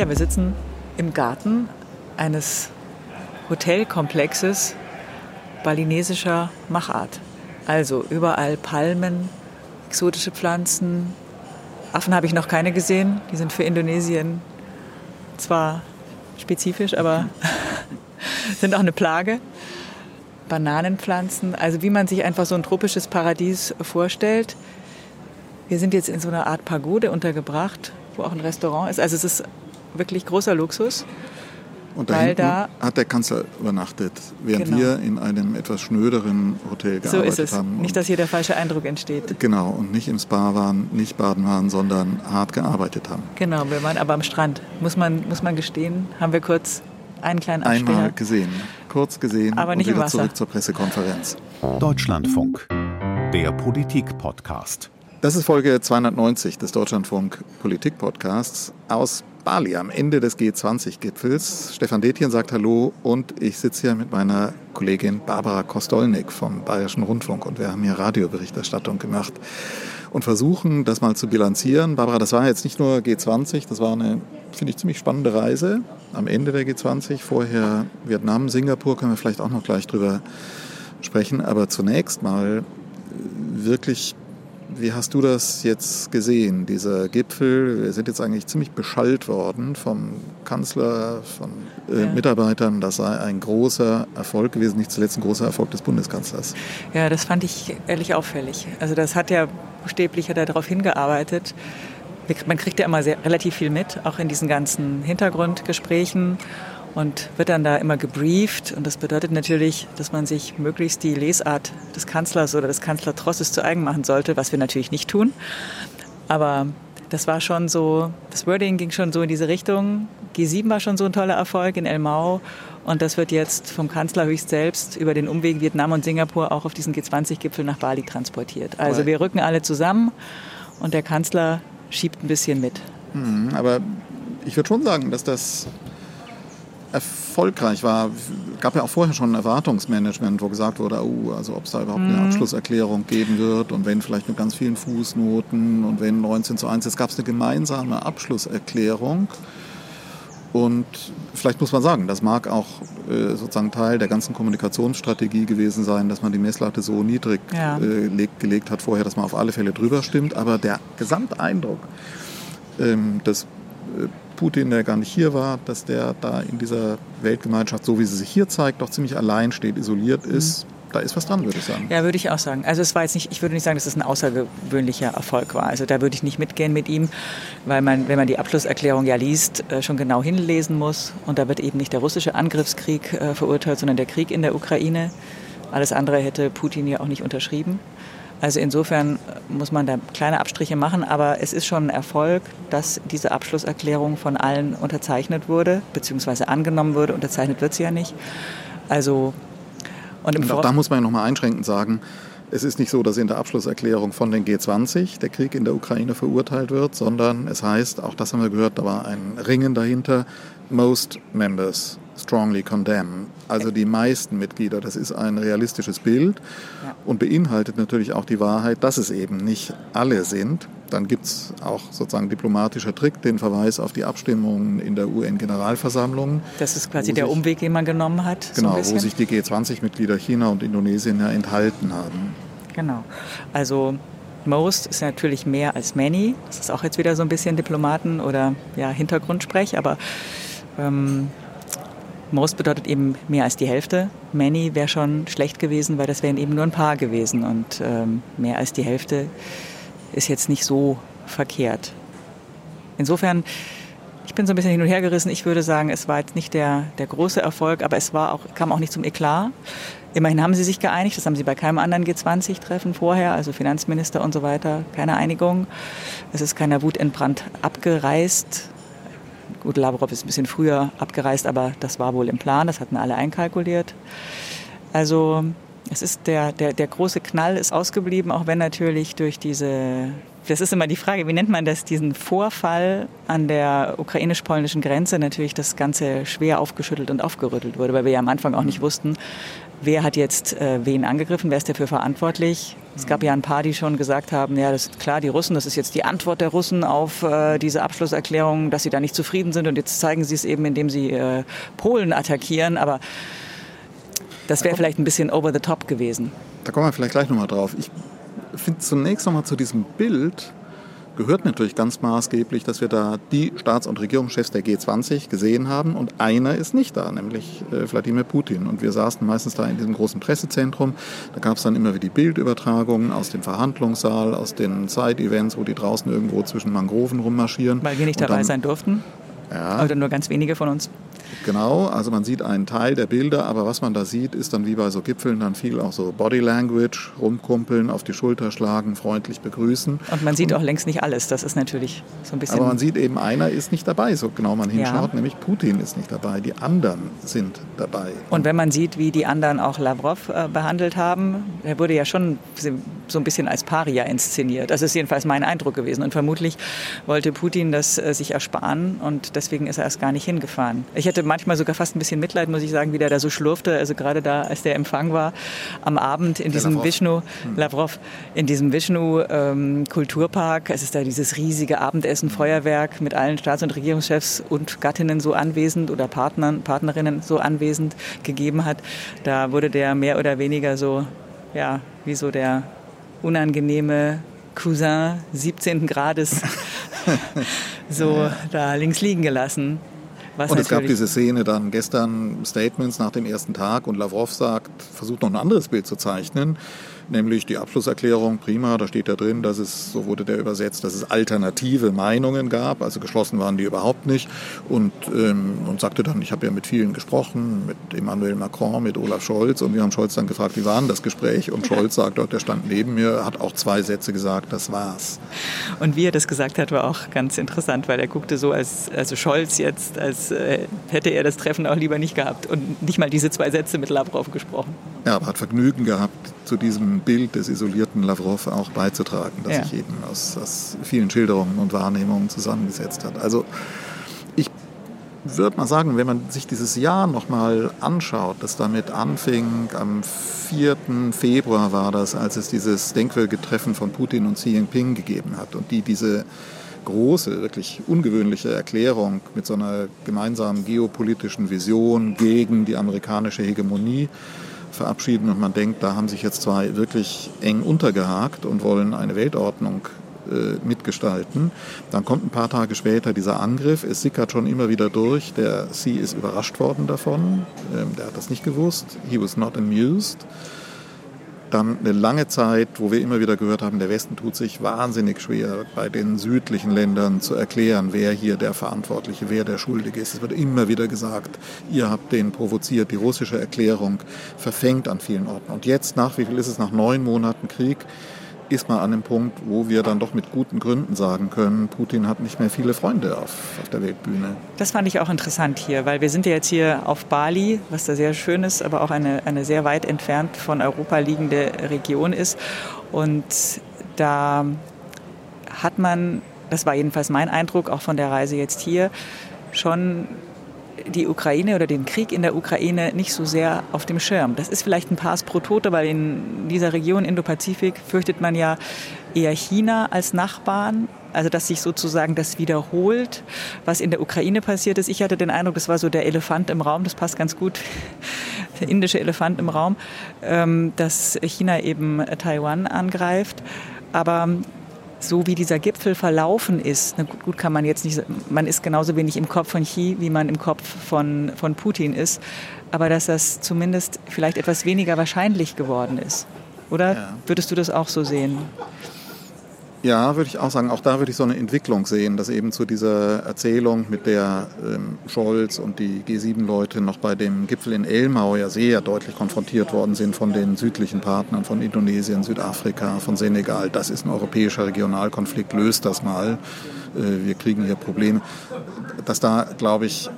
Ja, wir sitzen im Garten eines Hotelkomplexes balinesischer Machart. Also überall Palmen, exotische Pflanzen. Affen habe ich noch keine gesehen. Die sind für Indonesien zwar spezifisch, aber sind auch eine Plage. Bananenpflanzen, also wie man sich einfach so ein tropisches Paradies vorstellt. Wir sind jetzt in so einer Art Pagode untergebracht, wo auch ein Restaurant ist. Also es ist wirklich großer Luxus. Und da, da hat der Kanzler übernachtet, während genau. wir in einem etwas schnöderen Hotel gearbeitet haben. So ist es. Haben. Nicht, dass hier der falsche Eindruck entsteht. Genau, und nicht im Spa waren, nicht baden waren, sondern hart gearbeitet haben. Genau, wir waren aber am Strand. Muss man, muss man gestehen, haben wir kurz einen kleinen Abspeer. Einmal gesehen, kurz gesehen aber nicht und wieder im Wasser. zurück zur Pressekonferenz. Deutschlandfunk, der Politik-Podcast. Das ist Folge 290 des Deutschlandfunk Politik-Podcasts aus Bali am Ende des G20-Gipfels. Stefan Detjen sagt Hallo und ich sitze hier mit meiner Kollegin Barbara Kostolnik vom Bayerischen Rundfunk und wir haben hier Radioberichterstattung gemacht und versuchen, das mal zu bilanzieren. Barbara, das war jetzt nicht nur G20, das war eine, finde ich, ziemlich spannende Reise am Ende der G20. Vorher Vietnam, Singapur, können wir vielleicht auch noch gleich drüber sprechen. Aber zunächst mal wirklich wie hast du das jetzt gesehen, dieser Gipfel? Wir sind jetzt eigentlich ziemlich beschallt worden vom Kanzler, von äh, ja. Mitarbeitern. Das sei ein großer Erfolg gewesen, nicht zuletzt ein großer Erfolg des Bundeskanzlers. Ja, das fand ich ehrlich auffällig. Also das hat ja buchstäblich er darauf hingearbeitet. Man kriegt ja immer sehr, relativ viel mit, auch in diesen ganzen Hintergrundgesprächen und wird dann da immer gebrieft. Und das bedeutet natürlich, dass man sich möglichst die Lesart des Kanzlers oder des Kanzlertrosses zu eigen machen sollte, was wir natürlich nicht tun. Aber das war schon so, das Wording ging schon so in diese Richtung. G7 war schon so ein toller Erfolg in Elmau. Und das wird jetzt vom Kanzler höchst selbst über den Umweg Vietnam und Singapur auch auf diesen G20-Gipfel nach Bali transportiert. Also wir rücken alle zusammen und der Kanzler schiebt ein bisschen mit. Mhm, aber ich würde schon sagen, dass das erfolgreich war. gab ja auch vorher schon ein Erwartungsmanagement, wo gesagt wurde, oh, also ob es da überhaupt eine mhm. Abschlusserklärung geben wird und wenn vielleicht mit ganz vielen Fußnoten und wenn 19 zu 1, jetzt gab es eine gemeinsame Abschlusserklärung. Und vielleicht muss man sagen, das mag auch äh, sozusagen Teil der ganzen Kommunikationsstrategie gewesen sein, dass man die Messlatte so niedrig ja. äh, leg, gelegt hat vorher, dass man auf alle Fälle drüber stimmt. Aber der Gesamteindruck ähm, des äh, Putin, der gar nicht hier war, dass der da in dieser Weltgemeinschaft, so wie sie sich hier zeigt, doch ziemlich allein steht, isoliert ist. Mhm. Da ist was dran, würde ich sagen. Ja, würde ich auch sagen. Also es war jetzt nicht, ich würde nicht sagen, dass es ein außergewöhnlicher Erfolg war. Also da würde ich nicht mitgehen mit ihm, weil man, wenn man die Abschlusserklärung ja liest, äh, schon genau hinlesen muss. Und da wird eben nicht der russische Angriffskrieg äh, verurteilt, sondern der Krieg in der Ukraine. Alles andere hätte Putin ja auch nicht unterschrieben. Also insofern muss man da kleine Abstriche machen, aber es ist schon ein Erfolg, dass diese Abschlusserklärung von allen unterzeichnet wurde, beziehungsweise angenommen wurde. Unterzeichnet wird sie ja nicht. Also und, und auch da muss man ja nochmal einschränkend sagen, es ist nicht so, dass in der Abschlusserklärung von den G20 der Krieg in der Ukraine verurteilt wird, sondern es heißt, auch das haben wir gehört, da war ein Ringen dahinter, most members strongly condemn. Also die meisten Mitglieder, das ist ein realistisches Bild und beinhaltet natürlich auch die Wahrheit, dass es eben nicht alle sind. Dann gibt es auch sozusagen diplomatischer Trick, den Verweis auf die Abstimmungen in der UN-Generalversammlung. Das ist quasi der sich, Umweg, den man genommen hat. Genau, so wo sich die G20-Mitglieder China und Indonesien ja enthalten haben. Genau. Also Most ist natürlich mehr als many. Das ist auch jetzt wieder so ein bisschen Diplomaten- oder ja, Hintergrundsprech, aber ähm, Most bedeutet eben mehr als die Hälfte. Many wäre schon schlecht gewesen, weil das wären eben nur ein paar gewesen. Und ähm, mehr als die Hälfte ist jetzt nicht so verkehrt. Insofern, ich bin so ein bisschen hin und her gerissen. Ich würde sagen, es war jetzt nicht der, der große Erfolg, aber es war auch, kam auch nicht zum Eklat. Immerhin haben sie sich geeinigt, das haben sie bei keinem anderen G20-Treffen vorher, also Finanzminister und so weiter, keine Einigung. Es ist keiner wutentbrannt abgereist. Gut, Lavrov ist ein bisschen früher abgereist, aber das war wohl im Plan, das hatten alle einkalkuliert. Also es ist der, der, der große Knall ist ausgeblieben, auch wenn natürlich durch diese, das ist immer die Frage, wie nennt man das, diesen Vorfall an der ukrainisch-polnischen Grenze natürlich das Ganze schwer aufgeschüttelt und aufgerüttelt wurde, weil wir ja am Anfang auch nicht wussten, wer hat jetzt äh, wen angegriffen, wer ist dafür verantwortlich. Es gab ja ein paar, die schon gesagt haben, ja, das ist klar, die Russen, das ist jetzt die Antwort der Russen auf äh, diese Abschlusserklärung, dass sie da nicht zufrieden sind und jetzt zeigen sie es eben, indem sie äh, Polen attackieren, aber das wäre vielleicht ein bisschen over the top gewesen. Da kommen wir vielleicht gleich nochmal drauf. Ich finde zunächst nochmal zu diesem Bild, gehört natürlich ganz maßgeblich, dass wir da die Staats- und Regierungschefs der G20 gesehen haben und einer ist nicht da, nämlich äh, Wladimir Putin. Und wir saßen meistens da in diesem großen Pressezentrum. Da gab es dann immer wieder die Bildübertragungen aus dem Verhandlungssaal, aus den Side-Events, wo die draußen irgendwo zwischen Mangroven rummarschieren. Weil wir nicht dabei dann, sein durften. Ja. Oder nur ganz wenige von uns. Genau, also man sieht einen Teil der Bilder, aber was man da sieht, ist dann wie bei so Gipfeln dann viel auch so Body Language, rumkumpeln, auf die Schulter schlagen, freundlich begrüßen. Und man sieht Und, auch längst nicht alles, das ist natürlich so ein bisschen... Aber man sieht eben, einer ist nicht dabei, so genau man hinschaut, ja. nämlich Putin ist nicht dabei, die anderen sind dabei. Und wenn man sieht, wie die anderen auch Lavrov äh, behandelt haben, er wurde ja schon so ein bisschen als Paria inszeniert. Das ist jedenfalls mein Eindruck gewesen. Und vermutlich wollte Putin das äh, sich ersparen und deswegen ist er erst gar nicht hingefahren. Ich hätte manchmal sogar fast ein bisschen Mitleid, muss ich sagen, wie der da so schlurfte. Also gerade da, als der Empfang war am Abend in diesem Lavrov. Vishnu, hm. Lavrov, in diesem Vishnu ähm, Kulturpark. Es ist da dieses riesige Abendessen, Feuerwerk mit allen Staats- und Regierungschefs und Gattinnen so anwesend oder Partnern, Partnerinnen so anwesend gegeben hat. Da wurde der mehr oder weniger so, ja, wie so der unangenehme Cousin 17. Grades so da links liegen gelassen. Was und es gab diese Szene dann gestern, Statements nach dem ersten Tag und Lavrov sagt, versucht noch ein anderes Bild zu zeichnen nämlich die Abschlusserklärung, prima, da steht da drin, dass es, so wurde der übersetzt, dass es alternative Meinungen gab, also geschlossen waren die überhaupt nicht und, ähm, und sagte dann, ich habe ja mit vielen gesprochen, mit Emmanuel Macron, mit Olaf Scholz und wir haben Scholz dann gefragt, wie war denn das Gespräch und Scholz sagt dort, der stand neben mir, hat auch zwei Sätze gesagt, das war's. Und wie er das gesagt hat, war auch ganz interessant, weil er guckte so, als also Scholz jetzt, als äh, hätte er das Treffen auch lieber nicht gehabt und nicht mal diese zwei Sätze mit Lavrov gesprochen. Ja, aber hat Vergnügen gehabt, zu diesem Bild des isolierten Lavrov auch beizutragen, das ja. sich eben aus, aus, vielen Schilderungen und Wahrnehmungen zusammengesetzt hat. Also ich würde mal sagen, wenn man sich dieses Jahr nochmal anschaut, das damit anfing, am 4. Februar war das, als es dieses denkwürdige Treffen von Putin und Xi Jinping gegeben hat und die diese große, wirklich ungewöhnliche Erklärung mit so einer gemeinsamen geopolitischen Vision gegen die amerikanische Hegemonie verabschieden und man denkt, da haben sich jetzt zwei wirklich eng untergehakt und wollen eine Weltordnung äh, mitgestalten. Dann kommt ein paar Tage später dieser Angriff. Es sickert schon immer wieder durch. Der C ist überrascht worden davon. Ähm, der hat das nicht gewusst. He was not amused. Dann eine lange Zeit, wo wir immer wieder gehört haben, der Westen tut sich wahnsinnig schwer, bei den südlichen Ländern zu erklären, wer hier der Verantwortliche, wer der Schuldige ist. Es wird immer wieder gesagt, ihr habt den provoziert. Die russische Erklärung verfängt an vielen Orten. Und jetzt, nach wie viel ist es, nach neun Monaten Krieg, ist man an dem Punkt, wo wir dann doch mit guten Gründen sagen können, Putin hat nicht mehr viele Freunde auf, auf der Weltbühne. Das fand ich auch interessant hier, weil wir sind ja jetzt hier auf Bali, was da sehr schön ist, aber auch eine, eine sehr weit entfernt von Europa liegende Region ist. Und da hat man, das war jedenfalls mein Eindruck auch von der Reise jetzt hier, schon die Ukraine oder den Krieg in der Ukraine nicht so sehr auf dem Schirm. Das ist vielleicht ein Pass pro Tote, weil in dieser Region Indo-Pazifik fürchtet man ja eher China als Nachbarn. Also dass sich sozusagen das wiederholt, was in der Ukraine passiert ist. Ich hatte den Eindruck, das war so der Elefant im Raum, das passt ganz gut, der indische Elefant im Raum, ähm, dass China eben Taiwan angreift. Aber so wie dieser Gipfel verlaufen ist, gut, gut, kann man jetzt nicht, man ist genauso wenig im Kopf von Xi, wie man im Kopf von, von Putin ist, aber dass das zumindest vielleicht etwas weniger wahrscheinlich geworden ist. Oder ja. würdest du das auch so sehen? Ja, würde ich auch sagen. Auch da würde ich so eine Entwicklung sehen, dass eben zu dieser Erzählung, mit der ähm, Scholz und die G7-Leute noch bei dem Gipfel in Elmau ja sehr deutlich konfrontiert worden sind von den südlichen Partnern, von Indonesien, Südafrika, von Senegal. Das ist ein europäischer Regionalkonflikt, löst das mal. Äh, wir kriegen hier Probleme. Dass da, glaube ich,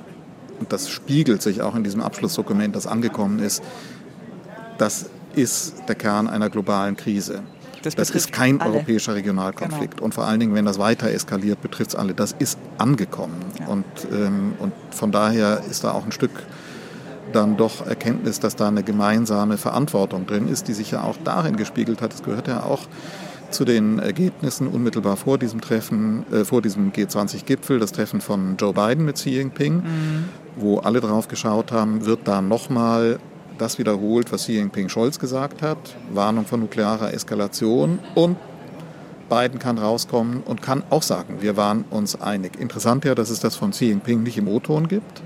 und das spiegelt sich auch in diesem Abschlussdokument, das angekommen ist, das ist der Kern einer globalen Krise. Das, das ist kein alle. europäischer Regionalkonflikt. Genau. Und vor allen Dingen, wenn das weiter eskaliert, betrifft es alle. Das ist angekommen. Ja. Und, ähm, und von daher ist da auch ein Stück dann doch Erkenntnis, dass da eine gemeinsame Verantwortung drin ist, die sich ja auch darin gespiegelt hat. Es gehört ja auch zu den Ergebnissen unmittelbar vor diesem Treffen, äh, vor diesem G20-Gipfel, das Treffen von Joe Biden mit Xi Jinping, mhm. wo alle drauf geschaut haben, wird da nochmal das wiederholt, was Xi Jinping Scholz gesagt hat, Warnung von nuklearer Eskalation und Biden kann rauskommen und kann auch sagen, wir waren uns einig. Interessant ja, dass es das von Xi Jinping nicht im O-Ton gibt,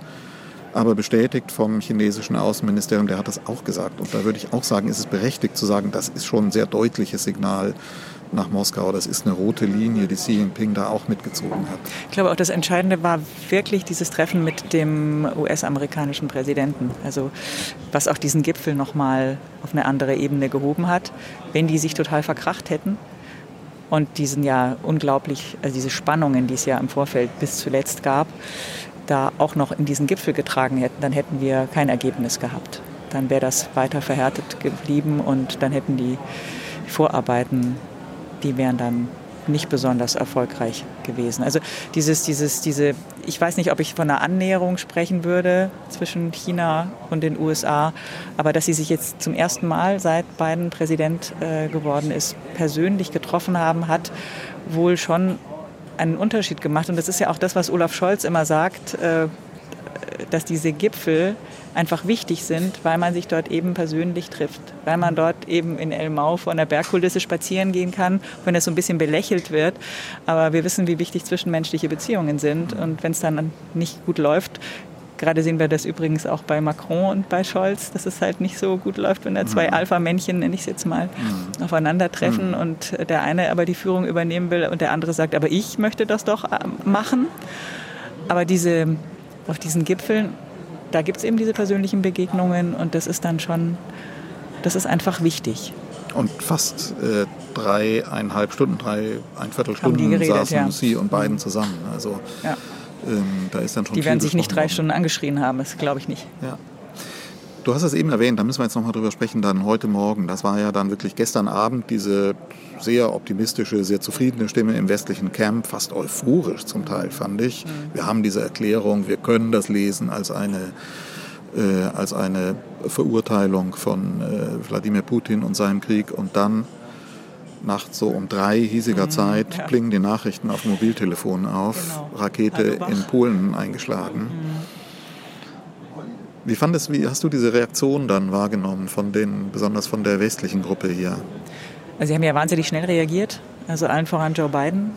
aber bestätigt vom chinesischen Außenministerium, der hat das auch gesagt. Und da würde ich auch sagen, ist es berechtigt zu sagen, das ist schon ein sehr deutliches Signal nach Moskau. Das ist eine rote Linie, die Xi Jinping da auch mitgezogen hat. Ich glaube auch das Entscheidende war wirklich dieses Treffen mit dem US-amerikanischen Präsidenten. Also was auch diesen Gipfel nochmal auf eine andere Ebene gehoben hat. Wenn die sich total verkracht hätten und diesen ja unglaublich, also diese Spannungen, die es ja im Vorfeld bis zuletzt gab, da auch noch in diesen Gipfel getragen hätten, dann hätten wir kein Ergebnis gehabt. Dann wäre das weiter verhärtet geblieben und dann hätten die Vorarbeiten die wären dann nicht besonders erfolgreich gewesen. Also dieses, dieses, diese, ich weiß nicht, ob ich von einer Annäherung sprechen würde zwischen China und den USA, aber dass sie sich jetzt zum ersten Mal, seit Biden Präsident äh, geworden ist, persönlich getroffen haben, hat wohl schon einen Unterschied gemacht. Und das ist ja auch das, was Olaf Scholz immer sagt, äh, dass diese Gipfel einfach wichtig sind, weil man sich dort eben persönlich trifft, weil man dort eben in Elmau vor einer Bergkulisse spazieren gehen kann, wenn es so ein bisschen belächelt wird. Aber wir wissen, wie wichtig zwischenmenschliche Beziehungen sind. Und wenn es dann nicht gut läuft, Gerade sehen wir das übrigens auch bei Macron und bei Scholz, dass es halt nicht so gut läuft, wenn da zwei mhm. Alpha-Männchen, nenne ich es jetzt mal, mhm. aufeinandertreffen mhm. und der eine aber die Führung übernehmen will und der andere sagt, aber ich möchte das doch äh, machen. Aber diese, auf diesen Gipfeln da gibt es eben diese persönlichen Begegnungen und das ist dann schon, das ist einfach wichtig. Und fast äh, dreieinhalb Stunden, drei, ein Viertelstunden geredet, saßen ja. Sie und beiden zusammen. Also ja. ähm, da ist dann schon Die werden sich nicht drei Stunden angeschrien haben, das glaube ich nicht. Ja. Du hast es eben erwähnt, da müssen wir jetzt nochmal drüber sprechen, dann heute Morgen. Das war ja dann wirklich gestern Abend diese sehr optimistische, sehr zufriedene Stimme im westlichen Camp, fast euphorisch zum Teil, fand ich. Mhm. Wir haben diese Erklärung, wir können das lesen als eine, äh, als eine Verurteilung von äh, Wladimir Putin und seinem Krieg. Und dann nachts so um drei hiesiger mhm, Zeit ja. blinken die Nachrichten auf dem Mobiltelefon auf, genau. Rakete in Polen eingeschlagen. Mhm. Wie fandest, wie hast du diese Reaktion dann wahrgenommen von den, besonders von der westlichen Gruppe hier? Also sie haben ja wahnsinnig schnell reagiert, also allen voran Joe Biden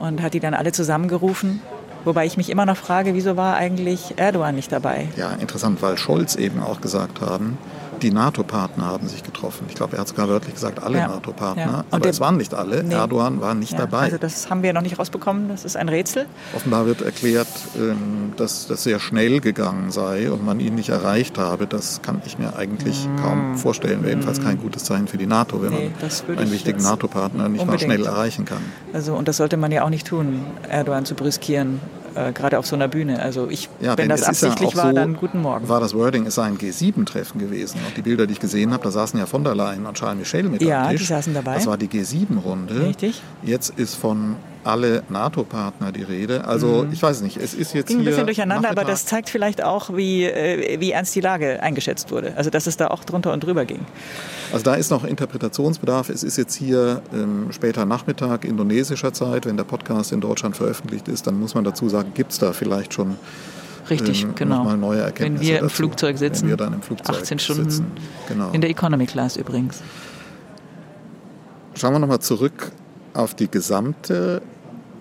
und hat die dann alle zusammengerufen. Wobei ich mich immer noch frage, wieso war eigentlich Erdogan nicht dabei? Ja, interessant, weil Scholz eben auch gesagt haben, die NATO-Partner haben sich getroffen. Ich glaube, er hat sogar wörtlich gesagt, alle ja. NATO-Partner. Ja. Aber es waren nicht alle. Nee. Erdogan war nicht ja, dabei. Also das haben wir noch nicht rausbekommen. Das ist ein Rätsel. Offenbar wird erklärt, ähm, dass das sehr schnell gegangen sei und man ihn nicht erreicht habe. Das kann ich mir eigentlich mm. kaum vorstellen. Wäre jedenfalls kein gutes Zeichen für die NATO, wenn nee, man einen wichtigen NATO-Partner nicht unbedingt. mal schnell erreichen kann. Also, und das sollte man ja auch nicht tun, Erdogan zu brüskieren äh, gerade auf so einer Bühne. Also ich, ja, wenn das absichtlich ja war, so dann guten Morgen. War das Wording, es sei ein G7-Treffen gewesen. Und die Bilder, die ich gesehen habe, da saßen ja von der Leyen und Charles Michel mit ja, am Tisch. Ja, die saßen dabei. Das war die G7-Runde. Richtig. Jetzt ist von alle NATO-Partner die Rede. Also mhm. ich weiß nicht, es ist jetzt Ging ein bisschen durcheinander, Nachmittag. aber das zeigt vielleicht auch, wie, äh, wie ernst die Lage eingeschätzt wurde. Also dass es da auch drunter und drüber ging. Also da ist noch Interpretationsbedarf. Es ist jetzt hier ähm, später Nachmittag indonesischer Zeit. Wenn der Podcast in Deutschland veröffentlicht ist, dann muss man dazu sagen, gibt es da vielleicht schon Richtig, ähm, genau. Mal neue Erkenntnisse Wenn wir im dazu. Flugzeug sitzen, Wenn wir dann im Flugzeug 18 Stunden sitzen. Genau. in der Economy Class übrigens. Schauen wir nochmal zurück auf die gesamte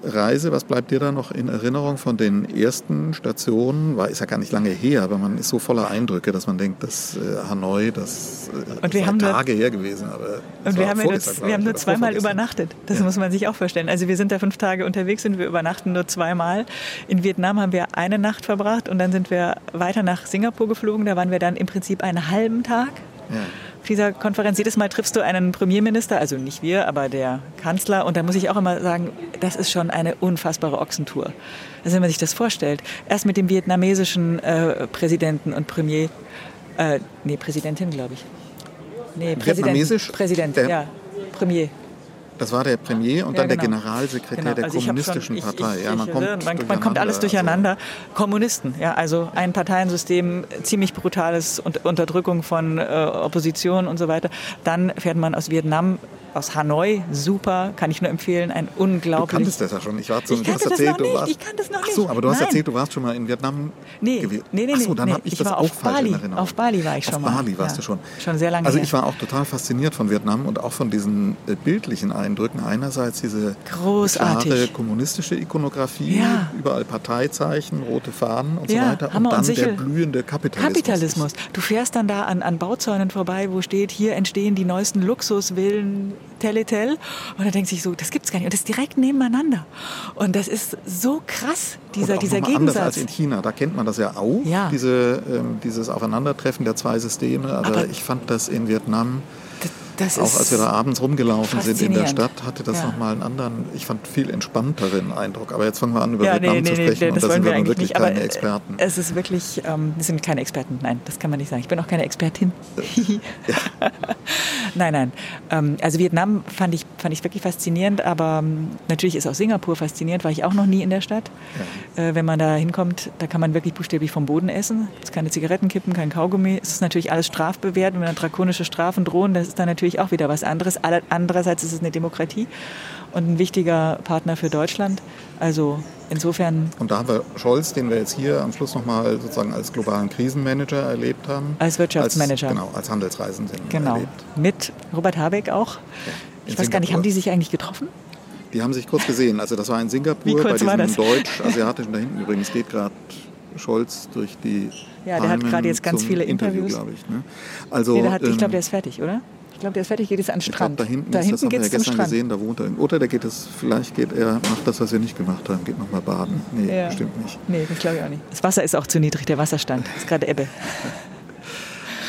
Reise, was bleibt dir da noch in Erinnerung von den ersten Stationen? War ist ja gar nicht lange her, aber man ist so voller Eindrücke, dass man denkt, dass äh, Hanoi, das, äh, und wir haben Tage her gewesen. Aber und wir haben, nur, wir haben nur zweimal übernachtet. Das ja. muss man sich auch vorstellen. Also wir sind da fünf Tage unterwegs und wir übernachten nur zweimal. In Vietnam haben wir eine Nacht verbracht und dann sind wir weiter nach Singapur geflogen. Da waren wir dann im Prinzip einen halben Tag. Ja dieser Konferenz. Jedes Mal triffst du einen Premierminister, also nicht wir, aber der Kanzler. Und da muss ich auch immer sagen, das ist schon eine unfassbare Ochsentour. Also wenn man sich das vorstellt, erst mit dem vietnamesischen äh, Präsidenten und Premier, äh, nee, Präsidentin, glaube ich. Nee, Präsident, Präsident, ja, Premier. Das war der Premier und Ja, dann der genau. Generalsekretär Genau, der also ich kommunistischen schon- ich- Partei. Ich, ja, man ich, kommt, man, man kommt alles also- durcheinander. Kommunisten, ja, also ein Parteiensystem, ziemlich brutales und Unterdrückung von äh, Opposition und so weiter. Dann fährt man aus Vietnam, aus Hanoi, super, kann ich nur empfehlen, ein Du unglaublich. kanntest das ja schon. Ich, war zu, Ich du hast erzählt, noch du nicht. warst. Ich kannte das noch Ach so, nicht. aber du hast Nein. erzählt, du warst schon mal in Vietnam Nee, gewesen. nee, nee, Ach so, nee, dann nee. habe ich, Ich das auch auf falsch Bali. in Erinnerung. Auf Bali war ich schon Auf mal. Bali warst Ja. du schon. Schon sehr lange Also her. ich war auch total fasziniert von Vietnam und auch von diesen äh, bildlichen Eindrücken. Einerseits diese Großartig. klare kommunistische Ikonografie, Ja. überall Parteizeichen, rote Fahnen und Ja, so weiter. Hammer und und dann der Sichel. blühende Kapitalismus. Kapitalismus. Du fährst dann da an, an Bauzäunen vorbei, wo steht, hier entstehen die neuesten Luxusvillen Teletel. Und da denkt sich so, das gibt's gar nicht. Und das ist direkt nebeneinander. Und das ist so krass, dieser, und auch dieser mal anders als Gegensatz. in China. Da kennt man das ja auch, Ja. Diese, ähm, dieses Aufeinandertreffen der zwei Systeme. Aber, Aber- ich fand das in Vietnam, Das auch ist als wir da abends rumgelaufen sind in der. Stadt, hatte das Ja. nochmal einen anderen, ich fand viel entspannteren Eindruck. Aber jetzt fangen wir an, über ja, Vietnam nee, zu nee, sprechen. nee, und das da sind wir eigentlich wirklich nicht. Keine äh, Experten. es ist wirklich, ähm, wir sind keine Experten. Nein, das kann man nicht sagen. Ich bin auch keine Expertin. nein, nein. Ähm, also Vietnam fand ich, fand ich wirklich faszinierend, aber ähm, natürlich ist auch Singapur faszinierend, war ich auch noch nie in der Stadt. Äh, wenn man da hinkommt, da kann man wirklich buchstäblich vom Boden essen. Es ist keine Zigaretten kippen, kein Kaugummi. Es ist natürlich alles strafbewehrt. Wenn dann drakonische Strafen drohen, das ist dann natürlich auch wieder was anderes. Andererseits ist es eine Demokratie und ein wichtiger Partner für Deutschland. Also insofern Und da haben wir Scholz, den wir jetzt hier am Schluss nochmal sozusagen als globalen Krisenmanager erlebt haben. Als Wirtschaftsmanager. Als, genau, als Handelsreisenden Genau. erlebt. Mit Robert Habeck auch. in Ich weiß gar nicht, Singapur. haben die sich eigentlich getroffen? Die haben sich kurz gesehen. Also das war in Singapur bei diesem deutsch-asiatischen, da hinten übrigens geht gerade Scholz durch die Ja, der hat Palmen gerade jetzt ganz viele Interview, Interviews. glaube ich. Ne? Also, nee, hat, ich ähm, glaube, der ist fertig, oder? Ich glaube, der ist fertig, geht jetzt an den Strand. da hinten, da ist, das hinten haben wir ja es gestern Strand. gesehen, da wohnt er. Oder der geht es, vielleicht geht er, macht das, was wir nicht gemacht haben, geht nochmal baden. Nee, Ja. bestimmt nicht. Nee, das glaube ich auch nicht. Das Wasser ist auch zu niedrig, der Wasserstand. ist gerade Ebbe.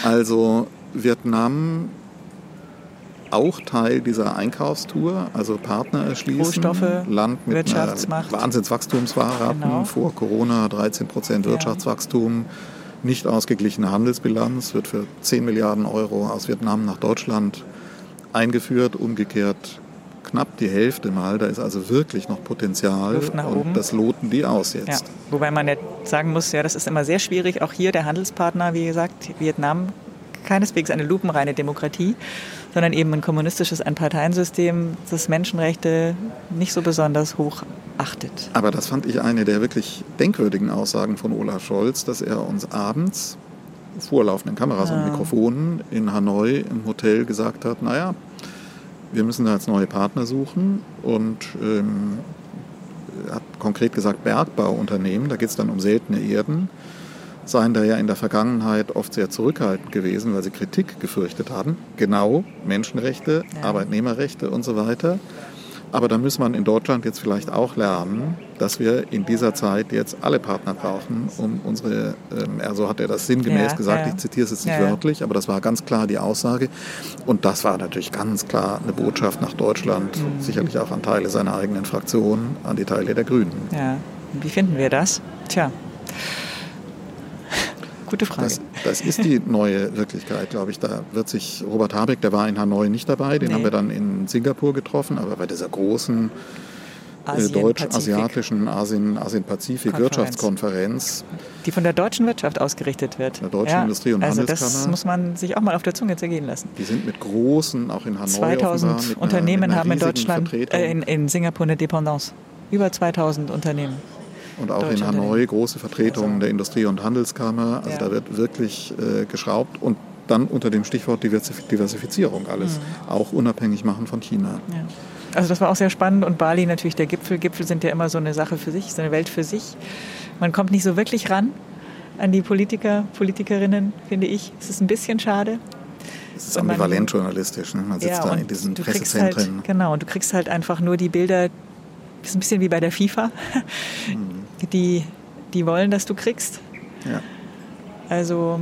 Also Vietnam auch Teil dieser Einkaufstour, also Partner erschließen. Rohstoffe, Land mit Wirtschaftsmacht. einer Wahnsinnswachstumsfahrraten, Genau. vor Corona 13 Prozent Ja. Nicht ausgeglichene Handelsbilanz, wird für 10 Milliarden Euro aus Vietnam nach Deutschland eingeführt, umgekehrt knapp die Hälfte mal. Da ist also wirklich noch Potenzial und das loten die aus Ja. jetzt. Wobei man ja sagen muss, ja, das ist immer sehr schwierig. Auch hier der Handelspartner, wie gesagt, Vietnam, keineswegs eine lupenreine Demokratie, sondern eben ein kommunistisches Einparteiensystem, das Menschenrechte nicht so besonders hoch achtet. Aber das fand ich eine der wirklich denkwürdigen Aussagen von Olaf Scholz, dass er uns abends vor laufenden Kameras und Mikrofonen in Hanoi im Hotel gesagt hat, naja, wir müssen da jetzt neue Partner suchen. Und ähm, hat konkret gesagt Bergbauunternehmen, da geht es dann um seltene Erden, seien da ja in der Vergangenheit oft sehr zurückhaltend gewesen, weil sie Kritik gefürchtet haben. Genau, Menschenrechte, Ja. Arbeitnehmerrechte und so weiter. Aber da muss man in Deutschland jetzt vielleicht auch lernen, dass wir in dieser Zeit jetzt alle Partner brauchen, um unsere, ähm, also hat er das sinngemäß Ja, gesagt, ja. ich zitiere es jetzt nicht Ja, wörtlich, aber das war ganz klar die Aussage. Und das war natürlich ganz klar eine Botschaft nach Deutschland, Mhm. sicherlich auch an Teile seiner eigenen Fraktion, an die Teile der Grünen. Ja, wie finden wir das? Tja, gute Frage. Das, das ist die neue Wirklichkeit, glaube ich. Da wird sich Robert Habeck, der war in Hanoi nicht dabei, den Nee. haben wir dann in Singapur getroffen, aber bei dieser großen äh, deutsch-asiatischen Asien- Asien-Pazifik-Wirtschaftskonferenz, die von der deutschen Wirtschaft ausgerichtet wird. Der deutschen Industrie- und also Handelskammer. das muss man sich auch mal auf der Zunge zergehen lassen. die sind mit großen, auch in Hanoi 2000 offenbar, einer- Unternehmen mit einer haben in Deutschland, äh, in, in Singapur eine Dependance. Über 2000 Unternehmen. Und auch in Hanoi große Vertretungen Also- der Industrie- und Handelskammer. Also Ja. da wird wirklich äh, geschraubt und dann unter dem Stichwort Diversif- Diversifizierung alles. Mhm. Auch unabhängig machen von China. Ja. Also das war auch sehr spannend und Bali natürlich der Gipfel. Gipfel sind ja immer so eine Sache für sich, so eine Welt für sich. Man kommt nicht so wirklich ran an die Politiker, Politikerinnen, finde ich. Es ist ein bisschen schade. Es ist Und man- ambivalent journalistisch. Ne? Man sitzt da und in diesen kriegst halt, Pressezentren. genau, und du kriegst halt einfach nur die Bilder, das ist ein bisschen wie bei der FIFA, Mhm. Die, die wollen, dass du kriegst. Ja. Also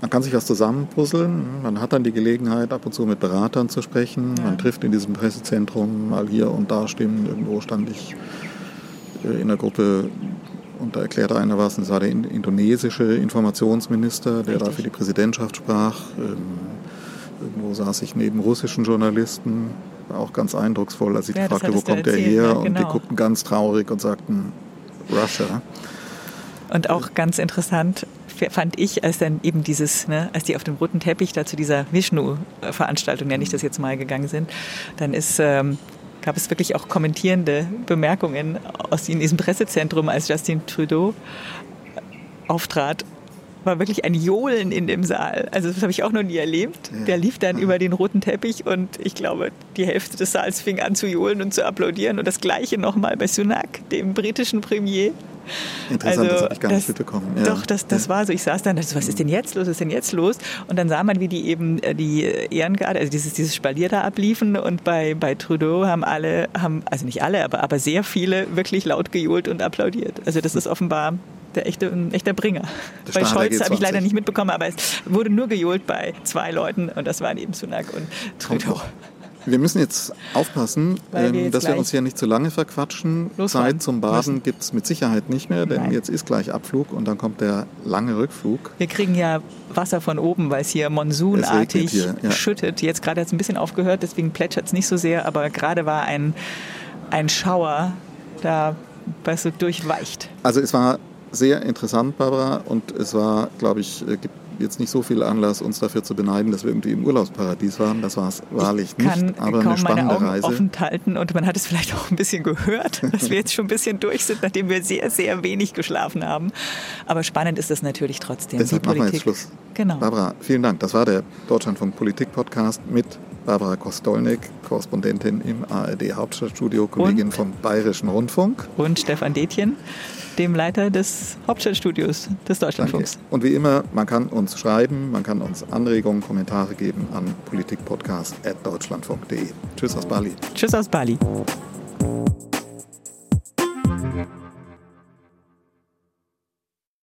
Man kann sich was zusammenpuzzeln. Man hat dann die Gelegenheit, ab und zu mit Beratern zu sprechen. Man trifft in diesem Pressezentrum mal hier und da Stimmen. Irgendwo stand ich äh, in der Gruppe und da erklärte einer was. Das war der in- indonesische Informationsminister, der da Richtig. für die Präsidentschaft sprach. Ähm, Irgendwo saß ich neben russischen Journalisten. war auch ganz eindrucksvoll, als ich Ja, fragte, wo kommt der her? ja, Und die genau. guckten ganz traurig und sagten, Russia. Und auch ganz interessant fand ich, als dann eben dieses, ne, als die auf dem roten Teppich da zu dieser Vishnu-Veranstaltung, nenne ich das jetzt mal, gegangen sind, dann ist, ähm, gab es wirklich auch kommentierende Bemerkungen aus in diesem Pressezentrum, als Justin Trudeau auftrat. War wirklich ein Johlen in dem Saal. Also das habe ich auch noch nie erlebt. Der lief dann über den roten Teppich und ich glaube, die Hälfte des Saals fing an zu johlen und zu applaudieren. Und das gleiche nochmal bei Sunak, dem britischen Premier. Interessant, das Also, habe ich gar nicht das- mitbekommen. Ja. Doch, das, das ja. war so. Ich saß da und dachte, was ist denn jetzt los? Was ist denn jetzt los? Und dann sah man, wie die eben äh, die Ehrengarde, also dieses, dieses Spalier da abliefen. Und bei, bei Trudeau haben alle, haben, also nicht alle, aber, aber sehr viele wirklich laut gejohlt und applaudiert. Also das ist offenbar der echte, ein echter Bringer. Der bei Scholz habe ich G20. leider nicht mitbekommen, aber es wurde nur gejohlt bei zwei Leuten und das waren eben Sunak und Trudeau. Wir müssen jetzt aufpassen, wir ähm, jetzt dass wir uns hier nicht zu lange verquatschen. losfahren Zeit zum Baden müssen. gibt es mit Sicherheit nicht mehr, denn Nein. jetzt ist gleich Abflug und dann kommt der lange Rückflug. Wir kriegen ja Wasser von oben, weil es hier monsunartig hier, ja. schüttet. Jetzt gerade hat es ein bisschen aufgehört, deswegen plätschert es nicht so sehr, aber gerade war ein, ein Schauer da, weißt du, durchweicht. Also es war sehr interessant, Barbara, und es war, glaube ich, äh, gibt jetzt nicht so viel Anlass, uns dafür zu beneiden, dass wir irgendwie im Urlaubsparadies waren. Das war es wahrlich Ich kann nicht, aber kaum eine spannende meine Augen Reise. offen halten und man hat es vielleicht auch ein bisschen gehört, dass wir jetzt schon ein bisschen durch sind, nachdem wir sehr, sehr wenig geschlafen haben. Aber spannend ist es natürlich trotzdem. Deshalb machen wir jetzt Schluss. Genau. Barbara, vielen Dank. Das war der Deutschlandfunk Politik Podcast mit Barbara Kostolnik, Korrespondentin im ARD Hauptstadtstudio, Kollegin vom Bayerischen Rundfunk. Und Stefan Detjen, dem Leiter des Hauptstadtstudios des Danke. Deutschlandfunks. Und wie immer, man kann uns schreiben, man kann uns Anregungen, Kommentare geben an politikpodcast.deutschlandfunk.de. Tschüss aus Bali. Tschüss aus Bali.